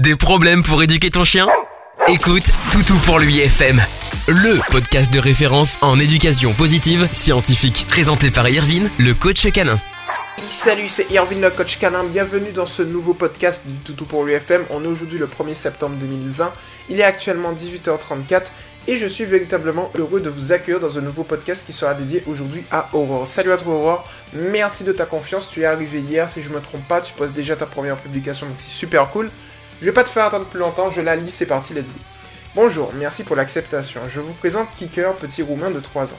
Des problèmes pour éduquer ton chien? Écoute Toutou pour lui FM, le podcast de référence en éducation positive scientifique, présenté par Irvine, le coach canin. Salut, c'est Irvine le coach canin. Bienvenue dans ce nouveau podcast du Toutou pour l'UFM. On est aujourd'hui le 1er septembre 2020. Il est actuellement 18h34 et je suis véritablement heureux de vous accueillir dans un nouveau podcast qui sera dédié aujourd'hui à Aurore. Salut à toi Aurore, merci de ta confiance. Tu es arrivé hier, si je me trompe pas, tu poses déjà ta première publication donc c'est super cool. Je vais pas te faire attendre plus longtemps, je la lis, c'est parti, let's go. Bonjour, merci pour l'acceptation. Je vous présente Kicker, petit roumain de 3 ans.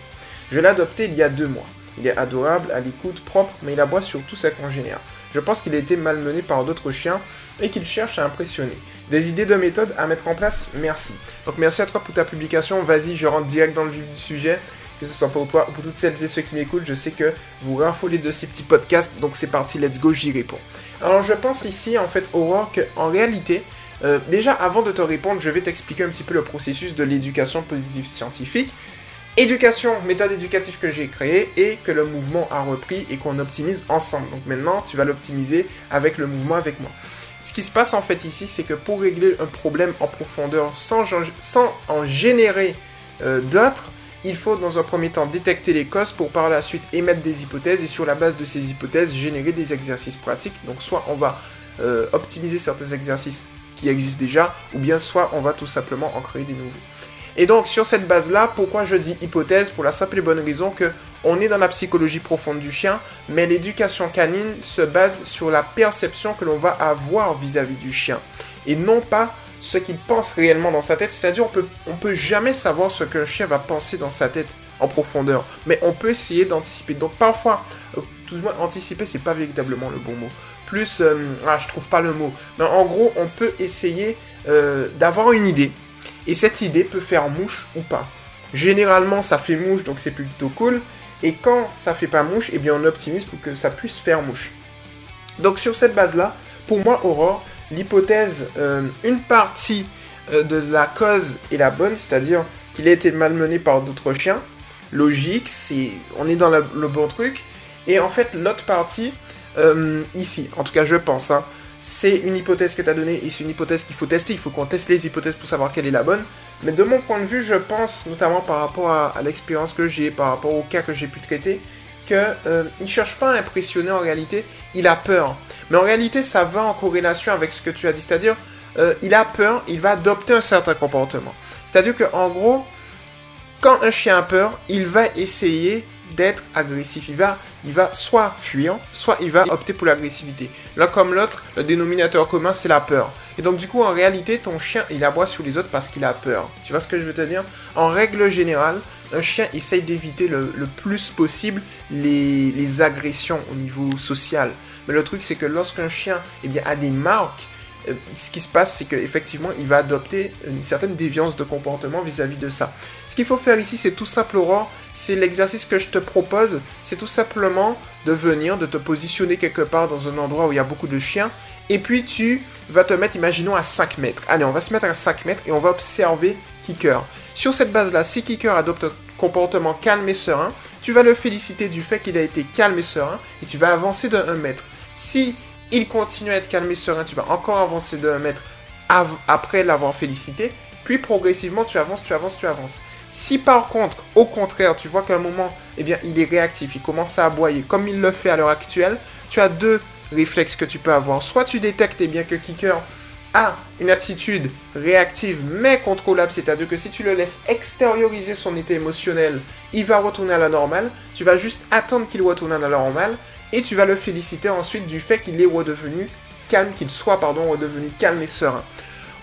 Je l'ai adopté il y a 2 mois. Il est adorable, à l'écoute, propre, mais il aboie surtout sa congénère. Je pense qu'il a été malmené par d'autres chiens et qu'il cherche à impressionner. Des idées de méthode à mettre en place Merci. Donc merci à toi pour ta publication. Vas-y, je rentre direct dans le vif du sujet. Que ce soit pour toi ou pour toutes celles et ceux qui m'écoutent, je sais que vous raffolez de ces petits podcasts. Donc c'est parti, let's go, j'y réponds. Alors je pense ici, en fait, Aurore, qu'en réalité, euh, déjà avant de te répondre, je vais t'expliquer un petit peu le processus de l'éducation positive scientifique. Éducation, méthode éducative que j'ai créée et que le mouvement a repris et qu'on optimise ensemble. Donc maintenant, tu vas l'optimiser avec le mouvement avec moi. Ce qui se passe en fait ici, c'est que pour régler un problème en profondeur sans, sans en générer euh, d'autres, il faut dans un premier temps détecter les causes pour par la suite émettre des hypothèses et sur la base de ces hypothèses générer des exercices pratiques. Donc soit on va euh, optimiser certains exercices qui existent déjà, ou bien soit on va tout simplement en créer des nouveaux. Et donc sur cette base-là, pourquoi je dis hypothèse? Pour la simple et bonne raison que on est dans la psychologie profonde du chien, mais l'éducation canine se base sur la perception que l'on va avoir vis-à-vis -vis du chien, et non pas ce qu'il pense réellement dans sa tête. C'est-à-dire, on peut, on peut jamais savoir ce qu'un chien va penser dans sa tête en profondeur, mais on peut essayer d'anticiper. Donc, parfois, euh, tout du moins, anticiper, c'est pas véritablement le bon mot. Plus, euh, ah, je trouve pas le mot. Mais en gros, on peut essayer euh, d'avoir une idée. Et cette idée peut faire mouche ou pas. Généralement, ça fait mouche, donc c'est plutôt cool. Et quand ça fait pas mouche, eh bien, on optimise pour que ça puisse faire mouche. Donc, sur cette base-là, pour moi, Aurore, l'hypothèse, euh, une partie euh, de la cause est la bonne, c'est-à-dire qu'il a été malmené par d'autres chiens. Logique, c'est, on est dans le bon truc. Et en fait, l'autre partie, euh, ici, en tout cas je pense, hein, c'est une hypothèse que tu as donnée et c'est une hypothèse qu'il faut tester. Il faut qu'on teste les hypothèses pour savoir quelle est la bonne. Mais de mon point de vue, je pense, notamment par rapport à, l'expérience que j'ai, par rapport au cas que j'ai pu traiter, qu'il ne cherche pas à impressionner en réalité, il a peur. Mais en réalité, ça va en corrélation avec ce que tu as dit. C'est-à-dire, euh, il a peur, il va adopter un certain comportement. C'est-à-dire qu'en gros, quand un chien a peur, il va essayer d'être agressif. Il va, il va soit fuir, soit il va opter pour l'agressivité. L'un comme l'autre, le dénominateur commun, c'est la peur. Et donc du coup, en réalité, ton chien, il aboie sur les autres parce qu'il a peur. Tu vois ce que je veux te dire? En règle générale, un chien essaye d'éviter le, plus possible les, les, agressions au niveau social. Mais le truc, c'est que lorsqu'un chien eh bien, a des marques, euh, ce qui se passe, c'est qu'effectivement, il va adopter une certaine déviance de comportement vis-à-vis de ça. Ce qu'il faut faire ici, c'est tout simplement, c'est l'exercice que je te propose, c'est tout simplement de venir, de te positionner quelque part dans un endroit où il y a beaucoup de chiens, et puis tu vas te mettre, imaginons, à 5 mètres. Allez, on va se mettre à 5 mètres et on va observer Kicker. Sur cette base-là, si Kicker adopte un comportement calme et serein, tu vas le féliciter du fait qu'il a été calme et serein, et tu vas avancer de 1 mètre. Si il continue à être calme et serein, tu vas encore avancer de 1 mètre après l'avoir félicité, puis progressivement tu avances, tu avances, tu avances. Si par contre, au contraire, tu vois qu'à un moment, eh bien, il est réactif, il commence à aboyer, comme il le fait à l'heure actuelle, tu as deux réflexes que tu peux avoir. Soit tu détectes eh bien, que Kicker a une attitude réactive mais contrôlable, c'est-à-dire que si tu le laisses extérioriser son état émotionnel, il va retourner à la normale, tu vas juste attendre qu'il retourne à la normale, et tu vas le féliciter ensuite du fait qu'il est redevenu calme, qu'il soit pardon, redevenu calme et serein.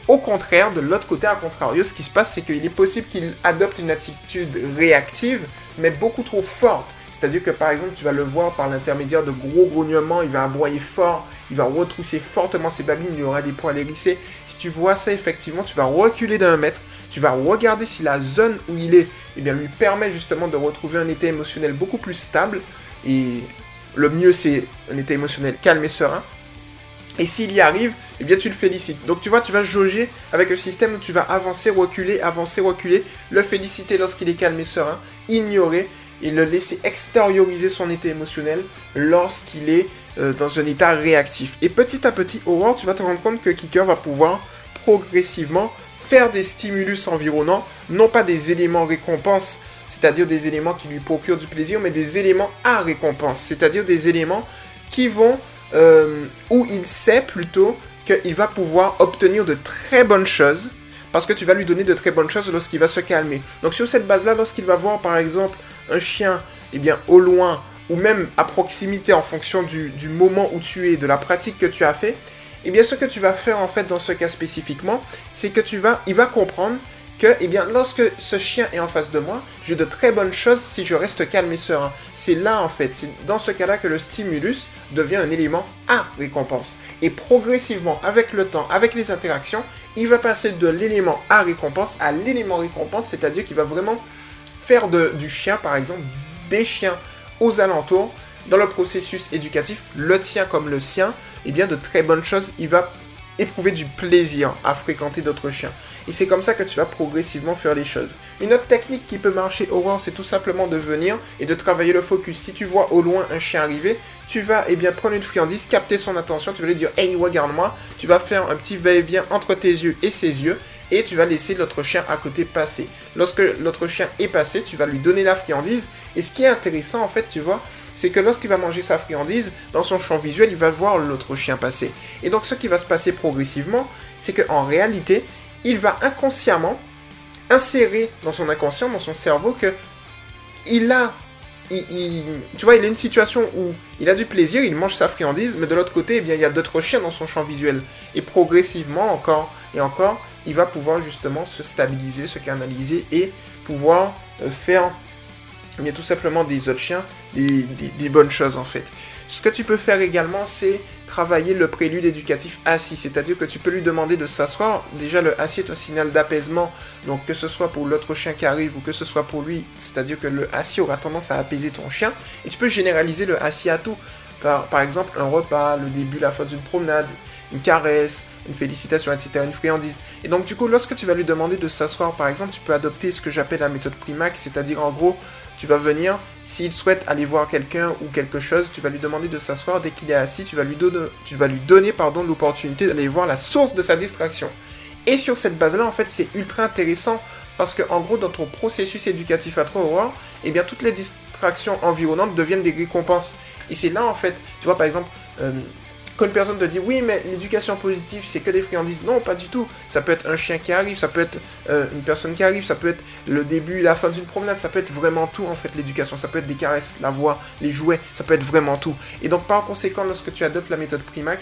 Au contraire, de l'autre côté, à contrario, ce qui se passe, c'est qu'il est possible qu'il adopte une attitude réactive, mais beaucoup trop forte. C'est-à-dire que par exemple, tu vas le voir par l'intermédiaire de gros grognements, il va aboyer fort, il va retrousser fortement ses babines, il aura des poils hérissés. Si tu vois ça, effectivement, tu vas reculer d'un mètre, tu vas regarder si la zone où il est eh bien, lui permet justement de retrouver un état émotionnel beaucoup plus stable. Et le mieux, c'est un état émotionnel calme et serein. Et s'il y arrive, eh bien tu le félicites. Donc tu vois, tu vas jauger avec un système où tu vas avancer, reculer, avancer, reculer, le féliciter lorsqu'il est calme et serein, ignorer et le laisser extérioriser son état émotionnel lorsqu'il est euh, dans un état réactif. Et petit à petit, Aurore, tu vas te rendre compte que Kicker va pouvoir progressivement faire des stimulus environnants, non pas des éléments récompenses, c'est-à-dire des éléments qui lui procurent du plaisir, mais des éléments à récompense, c'est-à-dire des éléments qui vont, euh, où il sait plutôt qu'il va pouvoir obtenir de très bonnes choses, parce que tu vas lui donner de très bonnes choses lorsqu'il va se calmer. Donc sur cette base-là, lorsqu'il va voir par exemple un chien, eh bien au loin, ou même à proximité en fonction du, moment où tu es, de la pratique que tu as fait, eh bien ce que tu vas faire en fait dans ce cas spécifiquement, c'est que tu vas, il va comprendre que, eh bien, lorsque ce chien est en face de moi, j'ai de très bonnes choses si je reste calme et serein. C'est là, en fait, c'est dans ce cas-là que le stimulus devient un élément à récompense. Et progressivement, avec le temps, avec les interactions, il va passer de l'élément à récompense à l'élément récompense, c'est-à-dire qu'il va vraiment faire du chien, par exemple, des chiens aux alentours, dans le processus éducatif, le tien comme le sien, eh bien, de très bonnes choses, il va éprouver du plaisir à fréquenter d'autres chiens. Et c'est comme ça que tu vas progressivement faire les choses. Une autre technique qui peut marcher Aurore, c'est tout simplement de venir et de travailler le focus. Si tu vois au loin un chien arriver, tu vas eh bien, prendre une friandise, capter son attention, tu vas lui dire Hey, regarde-moi. Tu vas faire un petit va-et-vient entre tes yeux et ses yeux et tu vas laisser l'autre chien à côté passer. Lorsque l'autre chien est passé, tu vas lui donner la friandise. Et ce qui est intéressant, en fait, tu vois, c'est que lorsqu'il va manger sa friandise, dans son champ visuel, il va voir l'autre chien passer. Et donc, ce qui va se passer progressivement, c'est qu'en réalité, il va inconsciemment insérer dans son inconscient, dans son cerveau, que il a, tu vois, il a une situation où il a du plaisir, il mange sa friandise, mais de l'autre côté, eh bien, il y a d'autres chiens dans son champ visuel. Et progressivement, encore et encore, il va pouvoir justement se stabiliser, se canaliser et pouvoir euh, faire mais tout simplement des autres chiens, des, bonnes choses en fait. Ce que tu peux faire également, c'est travailler le prélude éducatif assis, c'est-à-dire que tu peux lui demander de s'asseoir. Déjà, le assis est un signal d'apaisement, donc que ce soit pour l'autre chien qui arrive ou que ce soit pour lui, c'est-à-dire que le assis aura tendance à apaiser ton chien. Et tu peux généraliser le assis à tout. Par exemple, un repas, le début, la fin d'une promenade, une caresse, une félicitation, etc., une friandise. Et donc, du coup, lorsque tu vas lui demander de s'asseoir, par exemple, tu peux adopter ce que j'appelle la méthode Primax, c'est-à-dire en gros, tu vas venir, s'il souhaite aller voir quelqu'un ou quelque chose, tu vas lui demander de s'asseoir. Dès qu'il est assis, tu vas lui donner, pardon, l'opportunité d'aller voir la source de sa distraction. Et sur cette base-là, en fait, c'est ultra intéressant parce que, en gros, dans ton processus éducatif à trois Aurore, eh bien, toutes les distractions environnantes deviennent des récompenses. Et c'est là, en fait, tu vois, par exemple, euh, quand une personne te dit oui, mais l'éducation positive, c'est que des friandises. Non, pas du tout. Ça peut être un chien qui arrive, ça peut être euh, une personne qui arrive, ça peut être le début, la fin d'une promenade, ça peut être vraiment tout en fait, l'éducation. Ça peut être des caresses, la voix, les jouets, ça peut être vraiment tout. Et donc, par conséquent, lorsque tu adoptes la méthode Primac,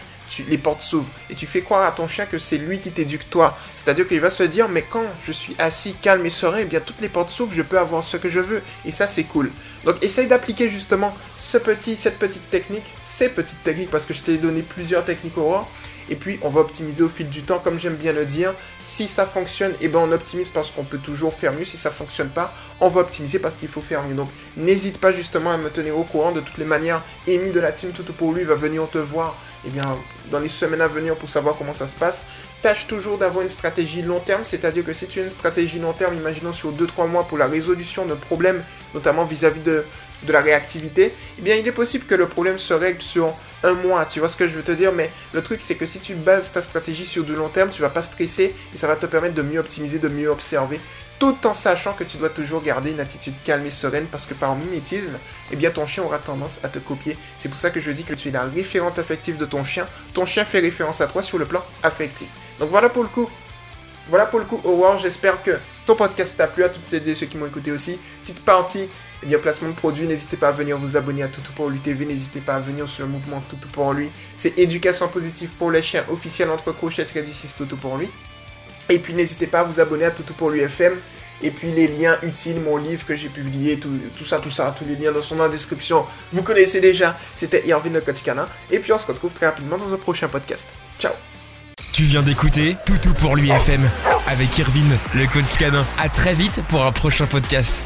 les portes s'ouvrent et tu fais croire à ton chien que c'est lui qui t'éduque toi. C'est-à-dire qu'il va se dire, mais quand je suis assis, calme et serein, eh bien toutes les portes s'ouvrent, je peux avoir ce que je veux. Et ça, c'est cool. Donc, essaye d'appliquer justement ce petit, cette petite technique, ces petites techniques, parce que je t'ai donné plusieurs techniques Aurore. Et puis, on va optimiser au fil du temps, comme j'aime bien le dire. Si ça fonctionne, eh ben, on optimise parce qu'on peut toujours faire mieux. Si ça fonctionne pas, on va optimiser parce qu'il faut faire mieux. Donc, n'hésite pas justement à me tenir au courant. De toutes les manières, Amy de la team Tout pour lui va venir te voir eh bien, dans les semaines à venir pour savoir comment ça se passe. Tâche toujours d'avoir une stratégie long terme, c'est-à-dire que si tu as une stratégie long terme, imaginons sur 2-3 mois pour la résolution de problèmes, notamment vis-à-vis de, de la réactivité, eh bien il est possible que le problème se règle sur un mois, tu vois ce que je veux te dire, mais le truc c'est que si tu bases ta stratégie sur du long terme, tu vas pas stresser et ça va te permettre de mieux optimiser, de mieux observer tout en sachant que tu dois toujours garder une attitude calme et sereine parce que par mimétisme, eh bien ton chien aura tendance à te copier. C'est pour ça que je dis que tu es la référente affective de ton chien. Ton chien fait référence à toi sur le plan affectif. Donc voilà pour le coup. Voilà pour le coup, Howard. J'espère que ton podcast t'a plu à toutes celles et ceux qui m'ont écouté aussi. Petite partie, eh bien placement de produit. N'hésitez pas à venir vous abonner à Toutou pour lui TV. N'hésitez pas à venir sur le mouvement Toutou pour lui. C'est éducation positive pour les chiens officiel entre crochets du 6 Toutou pour lui. Et puis n'hésitez pas à vous abonner à Toutou pour l'UFM. Et puis les liens utiles, mon livre que j'ai publié, tout, ça, tout ça, tous les liens dans la description. Vous connaissez déjà, c'était Irvin le coach. Et puis on se retrouve très rapidement dans un prochain podcast. Ciao Tu viens d'écouter Toutou pour l'UFM avec Irvin le coach canin. A très vite pour un prochain podcast.